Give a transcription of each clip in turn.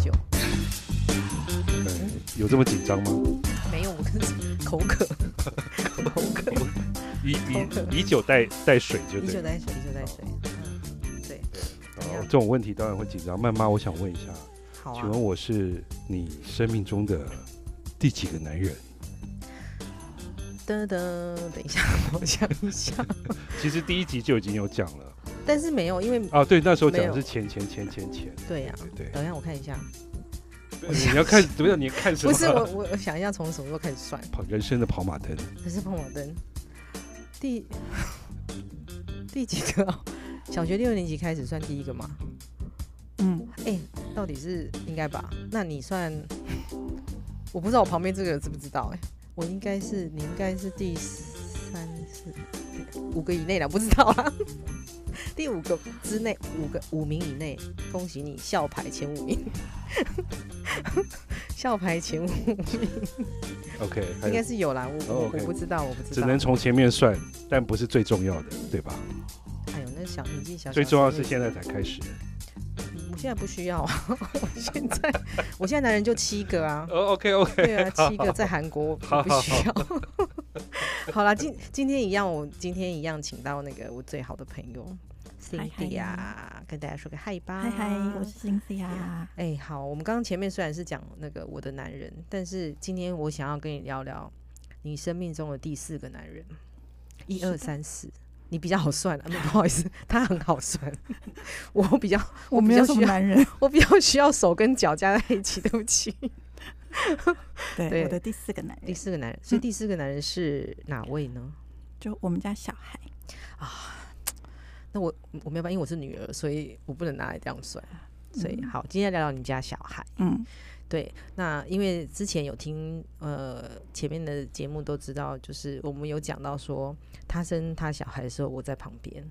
酒。嗯，有这么紧张吗？没有，我跟口渴，口渴，以以以酒代代水就对。以酒代水，以酒代水。嗯，对，哦，这种问题当然会紧张。曼妈，我想问一下，好啊请。问我是你生命中的第几个男人？噔噔，等一下，我想一下。其实第一集就已经有讲了。但是没有，因为啊，对，那时候讲的是钱钱钱钱钱。对呀、对等一下我看一下，你要看怎么样？你看什么？不是我，我我想一下从什么时候开始算？跑人生的跑马灯。这是跑马灯，第第几个、哦？小学六年级开始算第一个吗？嗯，哎、到底是应该吧？那你算，我不知道我旁边这个知不知道、哎，我应该是你应该是第三四五个以内了，不知道啊。第五个之内，五个五名以内，恭喜你校牌前五名，校牌前五名 OK，应该是有啦，我我不知道，我不知道，只能从前面算，但不是最重要的，对吧？哎呦，那小年纪小小，最重要是在。现在才开始。我现在不需要啊，我 现在我现在男人就七个啊，哦，OK OK，对啊，七个在韩国我不需要。好 啦，今今天一样，我今天一样请到那个我最好的朋友 Cindy 啊跟大家说个嗨吧。嗨嗨，我是 Cynthia。哎、好，我们刚刚前面虽然是讲那个我的男人，但是今天我想要跟你聊聊你生命中的第四个男人，一二三四。你比较好算啊，那 不好意思，他很好算，我比较我没有什比较需要么男人，我比较需要手跟脚加在一起，对不起。对，我的第四个男人第，四个男人，所以第四个男人是哪位呢？就我们家小孩啊。那我我没有办法，因为我是女儿，所以我不能拿来这样算。所以嗯好，今天聊聊你们家小孩。嗯，对，那因为之前有听呃前面的节目都知道，就是我们有讲到说他生他小孩的时候我在旁边，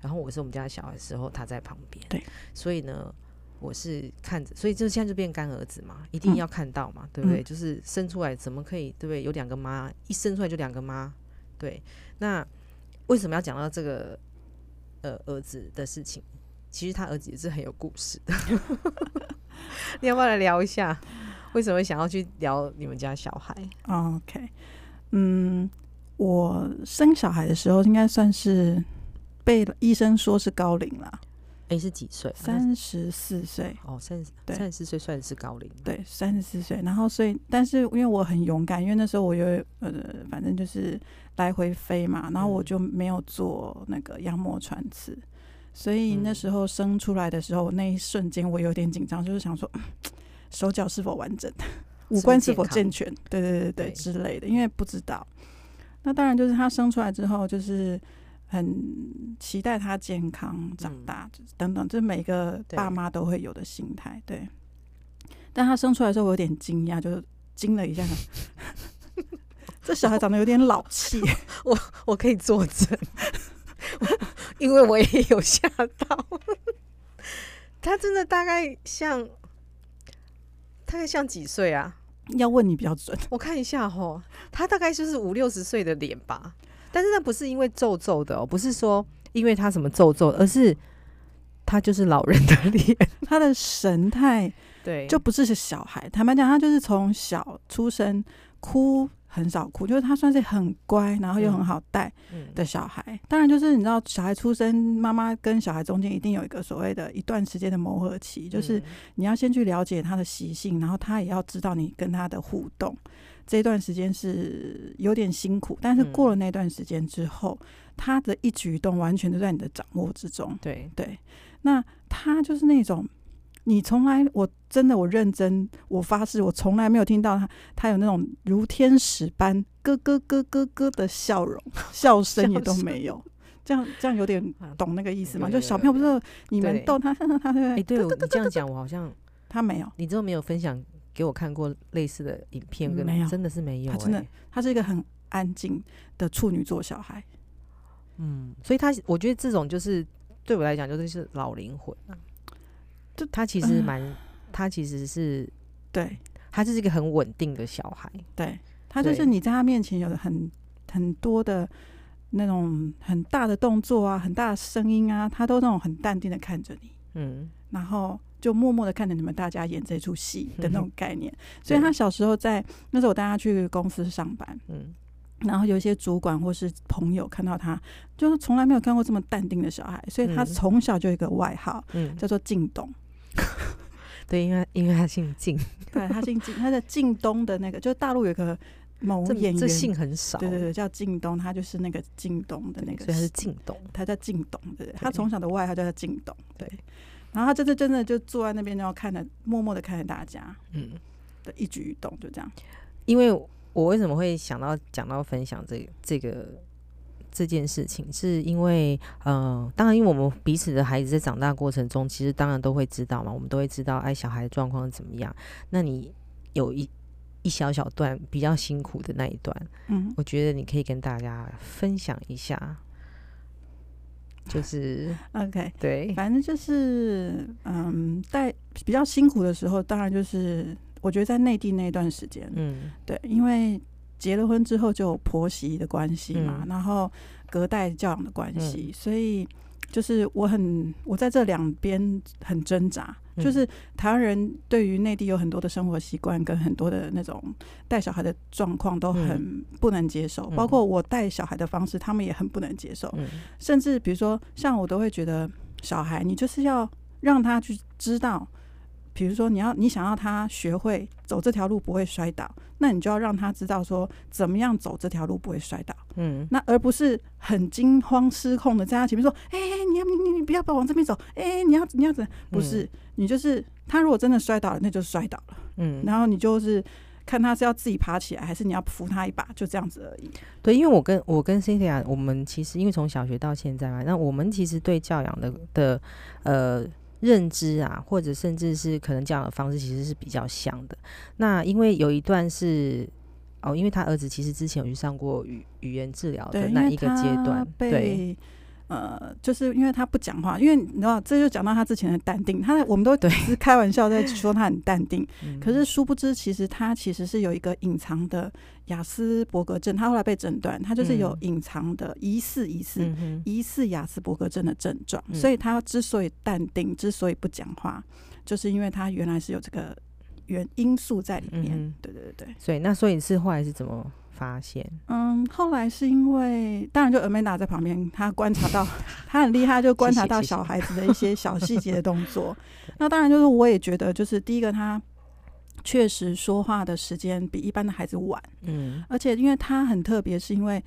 然后我是我们家小孩的时候他在旁边，对，所以呢我是看着，所以就现在就变干儿子嘛，一定嗯要看到嘛，对不对？嗯就是生出来怎么可以对不对？有两个妈，一生出来就两个妈，对，那为什么要讲到这个呃儿子的事情？其实他儿子也是很有故事的，你要不要来聊一下？为什么想要去聊你们家小孩？OK，嗯，我生小孩的时候应该算是被医生说是高龄啦，哎、是几岁？三十四岁，哦，三十对三十四岁算是高龄。，对，三十四岁。然后所以，但是因为我很勇敢，因为那时候我有呃，反正就是来回飞嘛，然后我嗯就没有做那个羊膜穿刺，所以那嗯时候生出来的时候，那一瞬间我有点紧张，就是想说嗯 手脚是否完整，五官是否健全，对对对对对之类的，因为不知道。那当然就是他生出来之后，就是很期待他健康长嗯大、等等，这每个爸妈都会有的心态，对。但他生出来的时候，我有点惊讶，就是惊了一下，这小孩长得有点老气，我我可以作证，因为我也有吓到。他真的大概像，大概像几岁啊？要问你比较准。我看一下吼，他大概就是五六十岁的脸吧。但是那不是因为皱皱的哦，不是说因为他什么皱皱，而是他就是老人的脸。他的神态对，就不是是小孩，坦白讲，他就是从小出生哭很少哭，就是他算是很乖，然后又很好带嗯的小孩。当然，就是你知道，小孩出生，妈妈跟小孩中间一定有一个所谓的一段时间的磨合期，就是嗯你要先去了解他的习性，然后他也要知道你跟他的互动。这段时间是有点辛苦，但是嗯过了那段时间之后，他的一举一动完全都在你的掌握之中。对，对，那他就是那种，你从来我真的我认真，我发誓，我从来没有听到他他有那种如天使般咯咯咯咯咯的笑容，笑声也都没有。这样这样有点 啊懂那个意思吗？就小朋友不是你们逗他，他他哎、对对你这样讲，我好像他没有，你之后没有分享给我看过类似的影片跟，没有。真的是没有、他真的哎他是一个很安静的处女座小孩。嗯，所以他我觉得这种就是对我来讲就是是老灵魂啊，就他其实嗯蛮，他其实是对。他就是一个很稳定的小孩，对，他就是你在他面前有很很多的那种很大的动作啊，很大的声音啊，他都那种很淡定的看着你。嗯，然后就默默的看着你们大家演这出戏的那种概念。所以他小时候在那时候我带他去公司上班，嗯，然后有一些主管或是朋友看到他，就是从来没有看过这么淡定的小孩，所以他嗯。从小就有一个外号嗯，叫做靳东。对，因为因为他姓靳，对他姓靳，他在靳东的那个，就是大陆有个某这演员，这姓很少，对对对，叫靳东，他就是那个靳东的，那个，所以他是靳东，他叫靳东，对对，他从小的外号叫靳东，对对。然后他真的真的就坐在那边，然后看着，默默的看着大家嗯，的一举一动，就这样。因为我为什么会想到讲到分享这这个这件事情，是因为呃，当然因为我们彼此的孩子在长大过程中，其实当然都会知道嘛，我们都会知道，哎，小孩的状况怎么样。那你有一一小小段比较辛苦的那一段，嗯，我觉得你可以跟大家分享一下，就是，OK，对，反正就是，嗯，在比较辛苦的时候，当然就是我觉得在内地那一段时间，嗯。对，因为结了婚之后就有婆媳的关系嘛，嗯。然后隔代教养的关系，所以就是我很我在这两边很挣扎。嗯就是台湾人对于内地有很多的生活习惯跟很多的那种带小孩的状况都很不能接受，嗯包括我带小孩的方式，他们也很不能接受。嗯甚至比如说，像我都会觉得，小孩你就是要让他去知道，比如说你要你想要他学会走这条路不会摔倒，那你就要让他知道说怎么样走这条路不会摔倒，嗯那而不是很惊慌失控的在他前面说，哎、你要你你你不要往这边走，哎、你要你要怎？不是，你就是他如果真的摔倒了，那就摔倒了，嗯，然后你就是。看他是要自己爬起来，还是你要扶他一把，就这样子而已。对，因为我跟我跟 Cynthia，我们其实因为从小学到现在嘛，那我们其实对教养的的呃认知啊，或者甚至是可能教养的方式，其实是比较像的。那因为有一段是哦，因为他儿子其实之前有去上过语语言治疗的那一个阶段，对，被呃，就是因为他不讲话，因为你知道，这就讲到他之前的淡定。他我们都是开玩笑在说他很淡定，嗯可是殊不知，其实他其实是有一个隐藏的雅斯伯格症。他后来被诊断，他就是有嗯隐藏的疑似疑似嗯疑似雅斯伯格症的症状，嗯所以他之所以淡定，之所以不讲话，就是因为他原来是有这个原因素在里面。嗯对对对对。所以那所以是后来是怎么发现？嗯，后来是因为，当然就 Amanda 在旁边，她观察到，她很厉害，就观察到小孩子的一些小细节的动作。那当然就是我也觉得，就是第一个他确实说话的时间比一般的孩子晚，嗯而且因为他很特别，是因为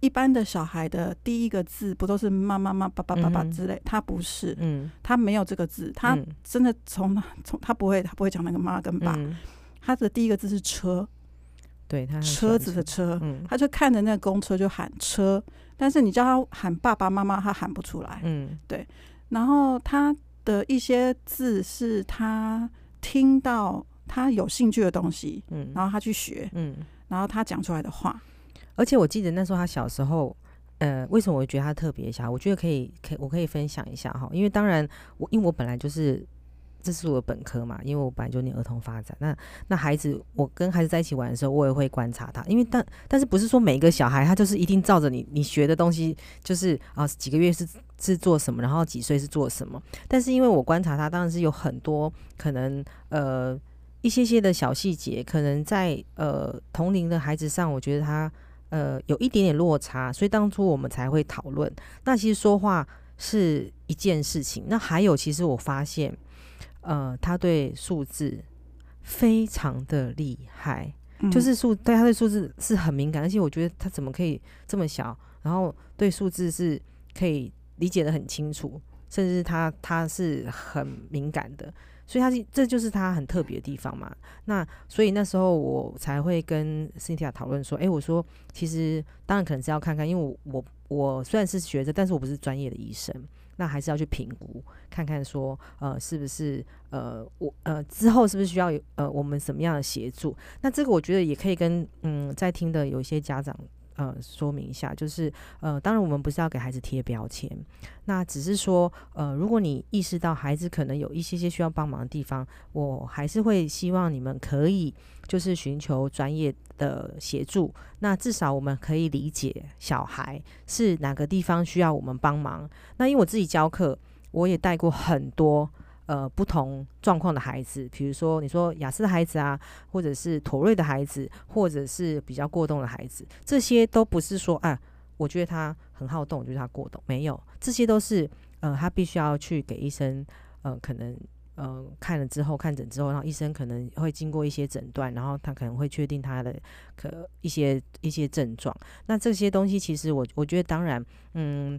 一般的小孩的第一个字不都是妈妈妈爸爸爸爸之类，他不是，嗯，他没有这个字，他嗯。真的从从他不会，他不会讲那个妈跟爸，嗯。他的第一个字是车，对他车子的车。嗯。他就看着那个公车就喊车，但是你叫他喊爸爸妈妈，他喊不出来。嗯。对。然后他的一些字是他听到他有兴趣的东西，嗯。然后他去学，嗯。然后他讲出来的话。而且我记得那时候他小时候，呃，为什么我觉得他特别小？我觉得可以，可以，我可以分享一下哈。因为当然，我因为我本来就是这是我的本科嘛，因为我本来就念儿童发展。那那孩子，我跟孩子在一起玩的时候，我也会观察他，因为但但是不是说每一个小孩他就是一定照着你你学的东西，就是啊几个月是是做什么，然后几岁是做什么。但是因为我观察他，当然是有很多可能呃。一些些的小细节，可能在呃同龄的孩子上，我觉得他呃有一点点落差，所以当初我们才会讨论。那其实说话是一件事情，那还有其实我发现，呃，他对数字非常的厉害，嗯就是数对他对数字是很敏感，而且我觉得他怎么可以这么小，然后对数字是可以理解的很清楚，甚至他他是很敏感的。所以他是这就是他很特别的地方嘛。那所以那时候我才会跟 Cynthia 讨论说，诶，我说其实当然可能是要看看，因为我我我虽然是学着，但是我不是专业的医生，那还是要去评估看看说，呃，是不是呃我呃之后是不是需要有呃我们什么样的协助？那这个我觉得也可以跟嗯在听的有一些家长。呃，说明一下，就是呃，当然我们不是要给孩子贴标签，那只是说，呃，如果你意识到孩子可能有一些些需要帮忙的地方，我还是会希望你们可以就是寻求专业的协助。那至少我们可以理解小孩是哪个地方需要我们帮忙。那因为我自己教课，我也带过很多呃不同状况的孩子，比如说你说雅思的孩子啊，或者是妥瑞的孩子，或者是比较过动的孩子，这些都不是说啊，我觉得他很好动，我觉得他过动，没有，这些都是呃他必须要去给医生呃可能。呃，看了之后看诊之后，然后医生可能会经过一些诊断，然后他可能会确定他的可一些一些症状。那这些东西其实我我觉得当然，嗯，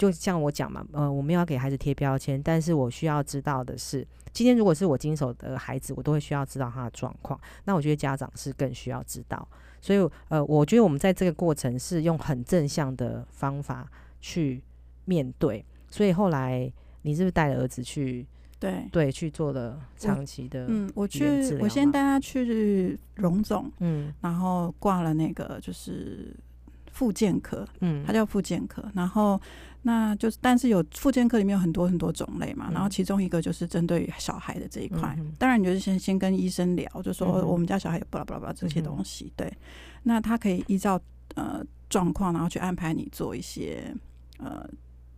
就像我讲嘛，呃，我们要给孩子贴标签，但是我需要知道的是，今天如果是我经手的孩子，我都会需要知道他的状况。那我觉得家长是更需要知道，所以呃，我觉得我们在这个过程是用很正向的方法去面对。所以后来你是不是带儿子去？对对，去做了长期的。嗯，我去，我先带他去荣总，嗯，然后挂了那个就是复健科，嗯，他叫复健科，然后那就是，但是有复健科里面有很多很多种类嘛，然后其中一个就是针对小孩的这一块，当然你就是先先跟医生聊，就说我们家小孩有巴拉巴拉巴拉这些东西，对，那他可以依照呃状况，然后去安排你做一些呃。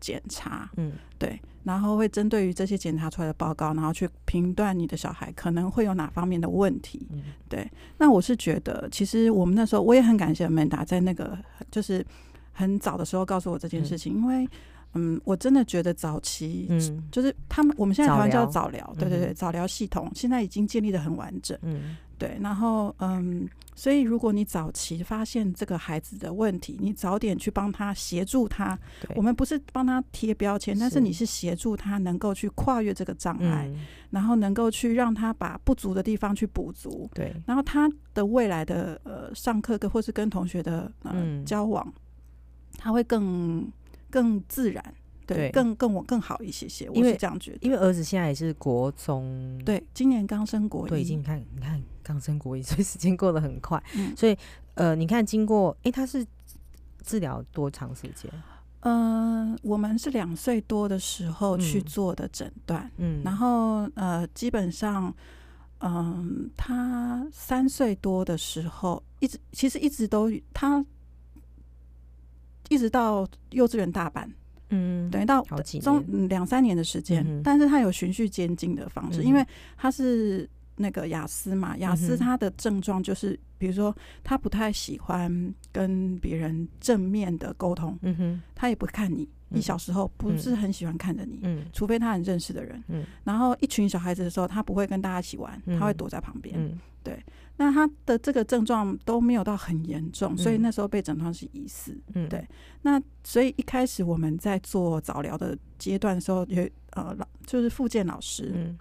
检查，嗯，对，然后会针对于这些检查出来的报告，然后去评断你的小孩可能会有哪方面的问题，对。那我是觉得，其实我们那时候我也很感谢曼达在那个就是很早的时候告诉我这件事情，因为，嗯，我真的觉得早期，嗯，就是他们我们现在台湾叫早疗，对对对，早疗系统现在已经建立的很完整，嗯。对，然后嗯，所以如果你早期发现这个孩子的问题，你早点去帮他协助他，我们不是帮他贴标签，但是你是协助他能够去跨越这个障碍，然后能够去让他把不足的地方去补足。对，然后他的未来的呃上课跟或是跟同学的呃交往，他会更更自然。对，更更我更好一些些，我是这样觉得。因为儿子现在也是国中，对，今年刚升国一，对，已经看你看刚升国一，所以时间过得很快。所以呃，你看经过，哎，他是治疗多长时间？嗯，我们是两岁多的时候去做的诊断，嗯，然后呃，基本上，嗯，他三岁多的时候，一直其实一直都他一直到幼稚园大班。嗯，等于到中两三年的时间，但是他有循序渐进的方式，因为他是那个雅思嘛，雅思他的症状就是，比如说他不太喜欢跟别人正面的沟通，嗯哼，他也不看你，你小时候不是很喜欢看着你，嗯，除非他很认识的人，嗯，然后一群小孩子的时候，他不会跟大家一起玩，他会躲在旁边，嗯，对。那他的这个症状都没有到很严重，所以那时候被诊断是疑似。嗯，对。那所以一开始我们在做早疗的阶段的时候，有呃老就是复健老师，嗯，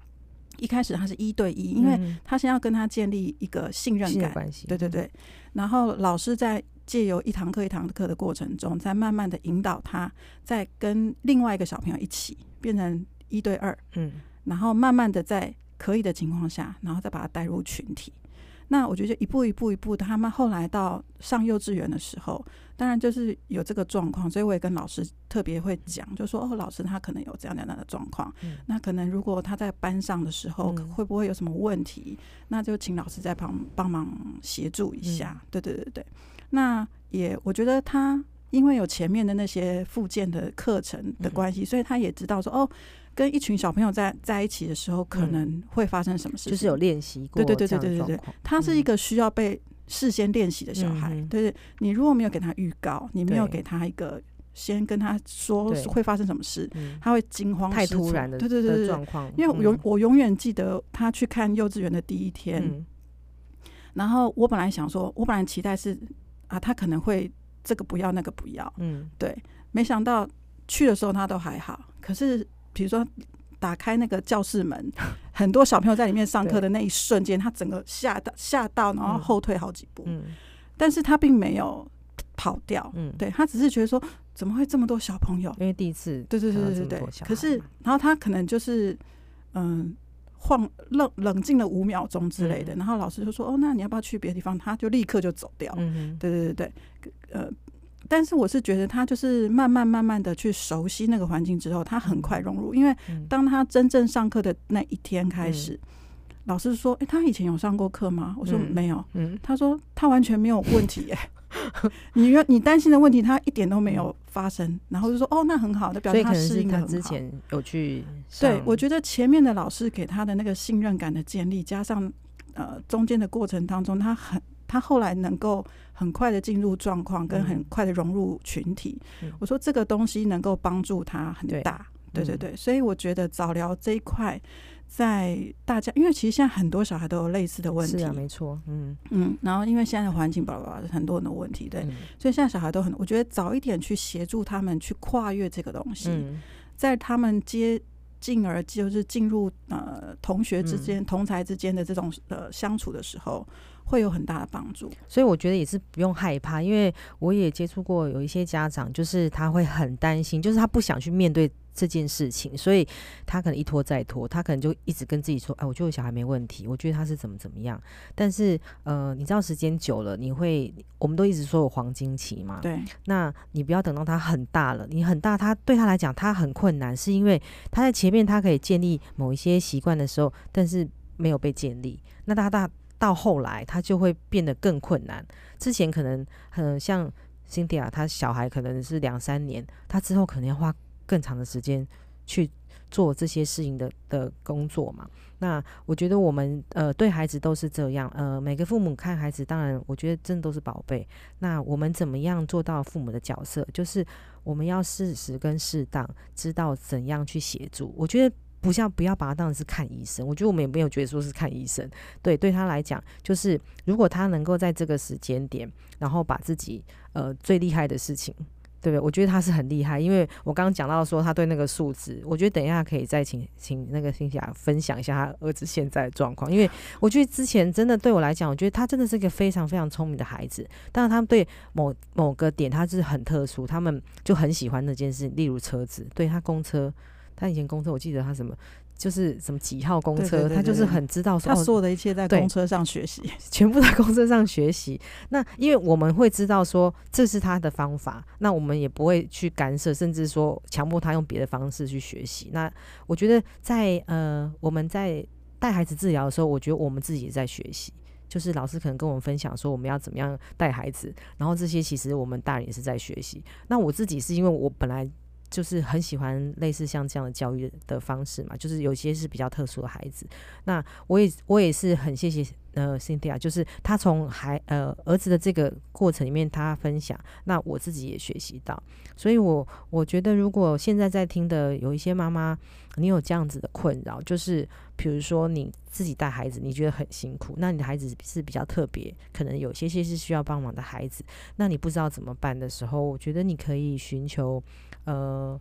一开始他是一对一，因为他先要跟他建立一个信任感关系。对对对。然后老师在借由一堂课一堂课的过程中，在慢慢的引导他，在跟另外一个小朋友一起变成一对二。嗯。然后慢慢的在可以的情况下，然后再把他带入群体。那我觉得一步一步一步的，他们后来到上幼稚园的时候，当然就是有这个状况，所以我也跟老师特别会讲，就说哦，老师他可能有这样这样的状况，那可能如果他在班上的时候会不会有什么问题，那就请老师在旁帮忙协助一下。对对对对，那也我觉得他因为有前面的那些附件的课程的关系，所以他也知道说哦。跟一群小朋友在在一起的时候，可能会发生什么事？就是有练习过，对对对对对对他是一个需要被事先练习的小孩。对对，你如果没有给他预告，你没有给他一个先跟他说会发生什么事，他会惊慌太突然的，对对对状况。因为我永我永远记得他去看幼稚园的第一天，然后我本来想说，我本来期待是啊，他可能会这个不要那个不要，嗯，对，没想到去的时候他都还好，可是。比如说，打开那个教室门，很多小朋友在里面上课的那一瞬间，他整个吓到吓到，然后后退好几步。嗯，但是他并没有跑掉。嗯，对他只是觉得说，怎么会这么多小朋友？因为第一次，对对对对对。可是，然后他可能就是嗯，晃冷冷静了五秒钟之类的，然后老师就说：“哦，那你要不要去别的地方？”他就立刻就走掉。嗯对对对对，呃。但是我是觉得他就是慢慢慢慢的去熟悉那个环境之后，他很快融入。因为当他真正上课的那一天开始，老师说：“哎，他以前有上过课吗？”我说：“没有。”嗯，他说：“他完全没有问题。”哎，你你担心的问题，他一点都没有发生，然后就说哦，那很好，那表示他适应的他很好。之前有去对，我觉得前面的老师给他的那个信任感的建立，加上呃中间的过程当中，他很他后来能够很快的进入状况，跟很快的融入群体。嗯。我说这个东西能够帮助他很对。大，对对嗯。对，所以我觉得早疗这一块。在大家，因为其实现在很多小孩都有类似的问题，是啊，没错，嗯，嗯，然后因为现在的环境，巴拉巴拉，很多很多问题，对，嗯。所以现在小孩都很，我觉得早一点去协助他们去跨越这个东西，嗯。在他们接进而就是进入呃同学之嗯。间、同才之间的这种呃相处的时候，会有很大的帮助。所以我觉得也是不用害怕，因为我也接触过有一些家长，就是他会很担心，就是他不想去面对这件事情，所以他可能一拖再拖，他可能就一直跟自己说：“哎，我觉得我小孩没问题，我觉得他是怎么怎么样。”但是呃，你知道时间久了，你会我们都一直说有黄金期嘛，对，那你不要等到他很大了，你很大，他对他来讲他很困难，是因为他在前面他可以建立某一些习惯的时候，但是没有被建立。那他大到后来，他就会变得更困难。之前可能很像 Cynthia，他小孩可能是两三年，他之后可能要花更长的时间去做这些事情的的工作嘛。那我觉得我们呃对孩子都是这样，呃每个父母看孩子，当然我觉得真的都是宝贝。那我们怎么样做到父母的角色？就是我们要适时跟适当，知道怎样去协助。我觉得不像不要把他当成是看医生，我觉得我们也没有觉得说是看医生。对，对他来讲，就是如果他能够在这个时间点，然后把自己呃最厉害的事情。对不对？我觉得他是很厉害，因为我刚刚讲到说他对那个数字，我觉得等一下可以再请请那个辛西亚分享一下他儿子现在的状况，因为我觉得之前真的对我来讲，我觉得他真的是一个非常非常聪明的孩子，但是他们对某某个点他是很特殊，他们就很喜欢那件事，例如车子，对他公车，他以前公车我记得他什么就是什么几号公车，他就是很知道说他哦所有的一切在公车上学习。全部在公车上学习。那因为我们会知道说这是他的方法，那我们也不会去干涉，甚至说强迫他用别的方式去学习。那我觉得在呃我们在带孩子治疗的时候，我觉得我们自己也在学习。就是老师可能跟我们分享说我们要怎么样带孩子，然后这些其实我们大人也是在学习。那我自己是因为我本来就是很喜欢类似像这样的教育的方式嘛，就是有些是比较特殊的孩子，那我也我也是很谢谢呃 Cynthia，就是他从孩呃儿子的这个过程里面他分享，那我自己也学习到，所以我我觉得如果现在在听的有一些妈妈，你有这样子的困扰，就是比如说你自己带孩子，你觉得很辛苦，那你的孩子是比较特别，可能有些些是需要帮忙的孩子，那你不知道怎么办的时候，我觉得你可以寻求呃。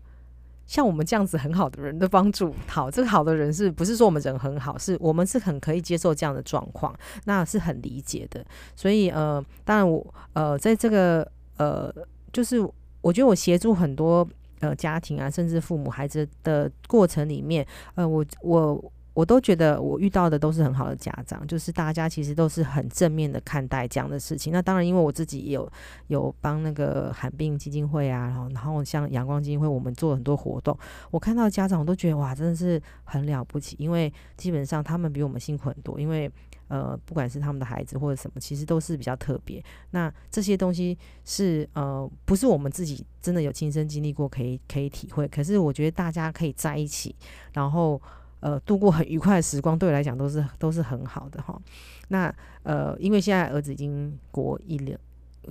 像我们这样子很好的人的帮助，好，这个好的人是不是说我们人很好，是我们是很可以接受这样的状况，那是很理解的。所以呃，当然我呃，在这个呃，就是我觉得我协助很多呃家庭啊，甚至父母孩子的过程里面，呃，我我。我都觉得我遇到的都是很好的家长，就是大家其实都是很正面的看待这样的事情。那当然，因为我自己也有有帮那个罕病基金会啊，然后然后像阳光基金会，我们做很多活动，我看到家长我都觉得哇，真的是很了不起，因为基本上他们比我们辛苦很多，因为呃，不管是他们的孩子或者什么，其实都是比较特别。那这些东西是呃，不是我们自己真的有亲身经历过，可以可以体会。可是我觉得大家可以在一起，然后。呃，度过很愉快的时光，对我来讲都是都是很好的哈。那呃，因为现在儿子已经国一了，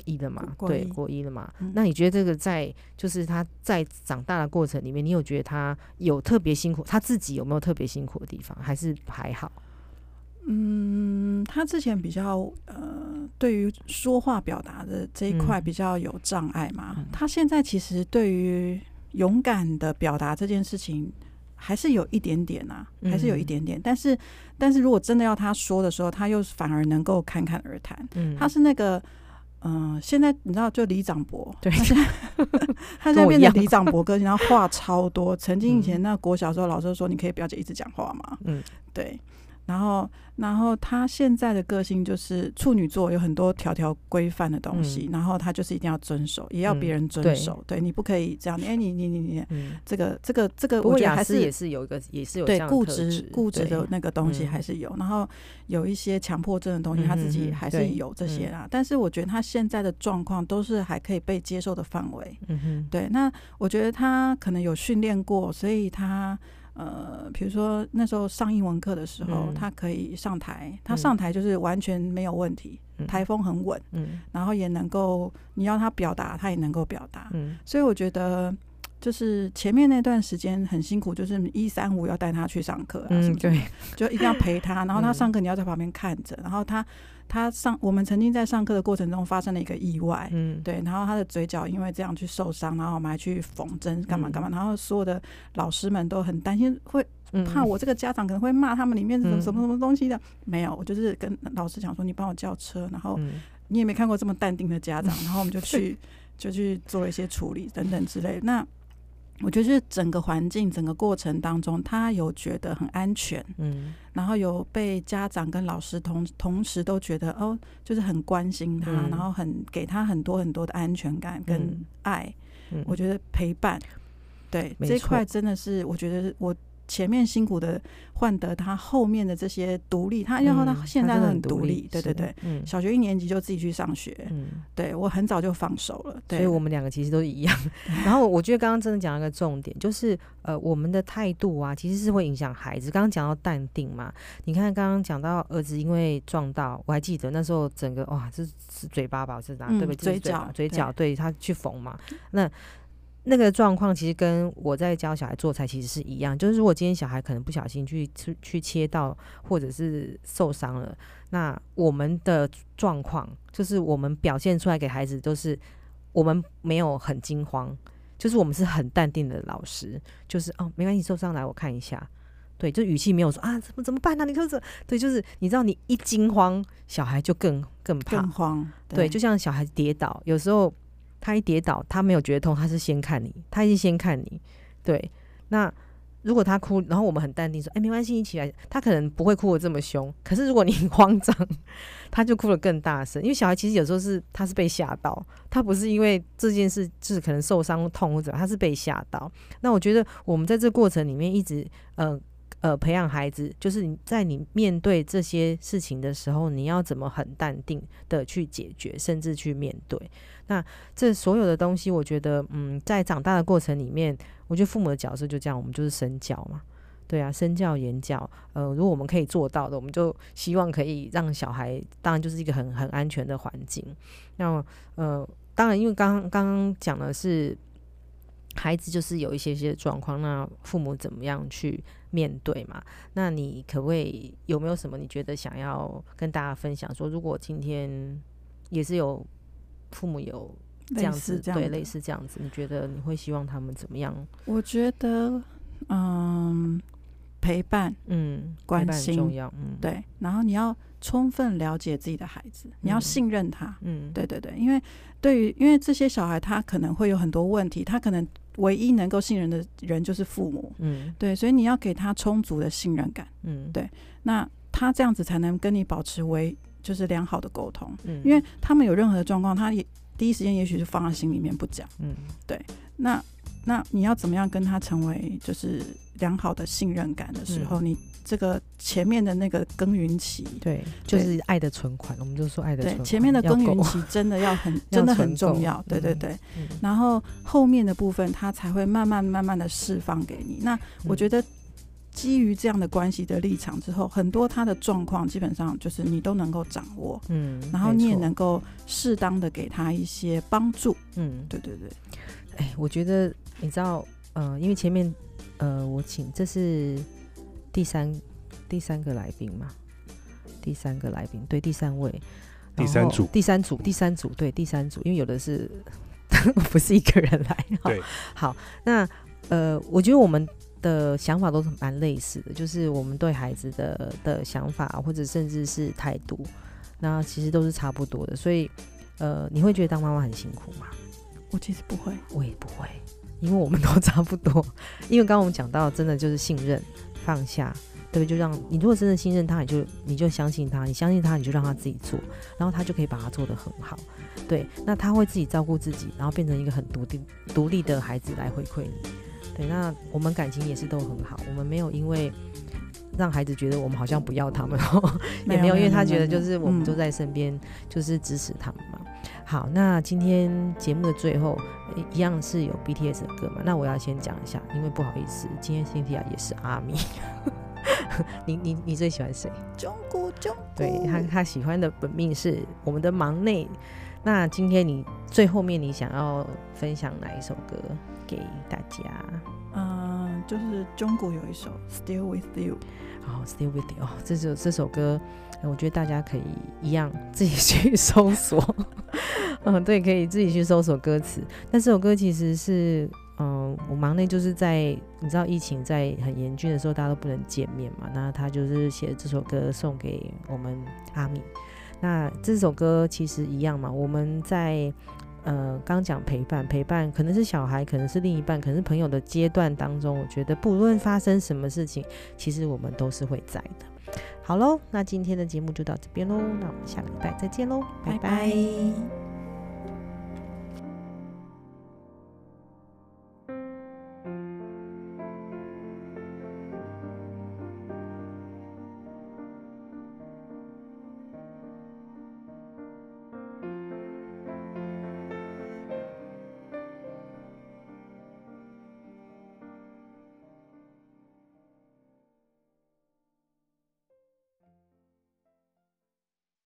一了嘛，对，国一了嘛。嗯那你觉得这个在就是他在长大的过程里面，你有觉得他有特别辛苦？他自己有没有特别辛苦的地方？还是还好？嗯，他之前比较呃，对于说话表达的这一块嗯比较有障碍嘛。嗯他现在其实对于勇敢的表达这件事情，还是有一点点啊，还是有一嗯点点。但是，但是如果真的要他说的时候，他又反而能够侃侃而谈。嗯，他是那个。嗯、现在你知道，就李长博，对他现在 他现在变成李长博个性，然后话超多。曾经以前嗯那国小时候，老师说你可以不要一直讲话嘛，嗯，对。然后，然后他现在的个性就是处女座，有很多条条规范的东西，嗯然后他就是一定要遵守，也要嗯别人遵对守。对你不可以这样，哎，你你你你，嗯，这个这个这个，我觉得还是也是是有一个，也是有这对固执固执的那个东西嗯还是有，然后有一些强迫症的东西，他自己还是有这些嗯啦。但是我觉得他现在的状况都是还可以被接受的范围。嗯哼，对，那我觉得他可能有训练过，所以他呃，比如说那时候上英文课的时候，嗯。他可以上台，他嗯。上台就是完全没有问题，嗯。台风很稳，嗯。然后也能够你要他表达，他也能够表达，嗯。所以我觉得。就是前面那段时间很辛苦，就是一三五要带他去上课啊，什嗯，对，就一定要陪他，然后他 嗯。上课你要在旁边看着，然后他他上我们曾经在上课的过程中发生了一个意外，嗯，对，然后他的嘴角因为这样去受伤，然后我们还去缝针干嘛干嘛，然后所有的老师们都很担心，会嗯怕我这个家长可能会骂他们里面什么嗯。什么什么东西的。没有，我就是跟老师讲说，你帮我叫车，然后嗯。你也没看过这么淡定的家长，然后我们就去 就去做了一些处理等等之类。的。那我觉得就是整个环境、整个过程当中，他有觉得很安全，嗯。然后有被家长跟老师同同时都觉得哦，就是很关心他，嗯。然后很给他很多很多的安全感跟嗯。爱。嗯，我觉得陪伴，对这一块真的是，我觉得我前面辛苦的换得他后面的这些独立，他然后他嗯现在很独立对对对。，嗯小学一年级就自己去上学，嗯。对我很早就放手了，对，所以我们两个其实都一样。然后我觉得刚刚真的讲了一个重点，就是呃，我们的态度啊，其实是会影响孩子。刚刚讲到淡定嘛，你看刚刚讲到儿子因为撞到，我还记得那时候整个哇，这是嘴巴吧，是哪？嗯对不对？嘴角嘴角，对他去缝嘛。那那个状况其实跟我在教小孩做菜其实是一样，就是如果今天小孩可能不小心去去去切到，或者是受伤了，那我们的状况就是我们表现出来给孩子都是我们没有很惊慌，就是我们是很淡定的老师，就是哦没关系，受伤来我看一下。对，就语气没有说啊，怎么怎么办呢、你看这，对，就是你知道，你一惊慌，小孩就更更怕。更慌，对，就像小孩跌倒，有时候他一跌倒，他没有觉得痛，他是先看你，他一定先看你。对，那如果他哭，然后我们很淡定说，哎、没关系，你起来。他可能不会哭的这么凶，可是如果你慌张，他就哭得更大声。因为小孩其实有时候是他是被吓到，他不是因为这件事就是可能受伤痛或者他是被吓到。那我觉得我们在这过程里面一直呃。呃，培养孩子，就是你在你面对这些事情的时候，你要怎么很淡定的去解决，甚至去面对。那这所有的东西，我觉得，嗯，在长大的过程里面，我觉得父母的角色就这样，我们就是身教嘛，对啊，身教言教。呃，如果我们可以做到的，我们就希望可以让小孩，当然就是一个很很安全的环境。那呃，当然，因为刚刚刚刚讲的是孩子就是有一些些状况，那父母怎么样去面对嘛？那你可不可以有没有什么你觉得想要跟大家分享？说如果今天也是有父母有这样子，对，类似这样子，你觉得你会希望他们怎么样？我觉得，嗯，陪伴嗯，关心重要，嗯，，对，然后你要充分了解自己的孩子，你要嗯。信任他，嗯，对对对，因为对于因为这些小孩他可能会有很多问题，他可能唯一能够信任的人就是父母，嗯。对，所以你要给他充足的信任感，嗯，对那他这样子才能跟你保持为就是良好的沟通，嗯，因为他们有任何的状况，他也第一时间也许是放在心里面不讲，嗯。对那那你要怎么样跟他成为就是良好的信任感的时候，你这个前面的那个耕耘期。对，就是爱的存款，我们就说爱的存对，款，前面的耕耘期真的要很，真的很重要。对对嗯对，嗯然后后面的部分，它才会慢慢慢慢的释放给你。那我觉得，基于这样的关系的立场之后，很多他的状况基本上就是你都能够掌握，嗯，然后你也能够适当的给他一些帮助。嗯，对对对，哎，我觉得你知道，呃，因为前面呃，我请这是第三第三个来宾嘛，第三个来宾，对，第三位，第三组第三组，第三组，对，第三组，因为有的是 不是一个人来，哈对，好，那呃，我觉得我们的想法都是蛮类似的，就是我们对孩子的的想法，或者甚至是态度，那其实都是差不多的。所以，呃，你会觉得当妈妈很辛苦吗？我其实不会。我也不会，因为我们都差不多。因为刚刚我们讲到，真的就是信任、放下，对不对？就让你如果真的信任他，你就你就相信他，你相信他，你就让他自己做，然后他就可以把它做得很好。对，那他会自己照顾自己，然后变成一个很独立独立的孩子来回馈你。对，那我们感情也是都很好，我们没有因为让孩子觉得我们好像不要他们，也没有，因为他觉得就是我们都在身边，就是支持他们嘛。好，那今天节目的最后一样是有 BTS 的歌嘛？那我要先讲一下，因为不好意思，今天 Cynthia 也是阿米。你你你最喜欢谁？中国中对他他喜欢的本命是我们的忙内。那今天你最后面你想要分享哪一首歌给大家？就是中国有一首 Still with You。好，Still with You。这首这首歌，我觉得大家可以一样自己去搜索。嗯，对，可以自己去搜索歌词。但这首歌其实是，嗯，我忙内就是在你知道疫情在很严峻的时候，大家都不能见面嘛。那他就是写这首歌送给我们阿米。那这首歌其实一样嘛，我们在呃刚讲陪伴，陪伴可能是小孩，可能是另一半，可能是朋友的阶段当中，我觉得不论发生什么事情，其实我们都是会在的。好喽，那今天的节目就到这边喽，那我们下个礼拜再见喽，拜拜。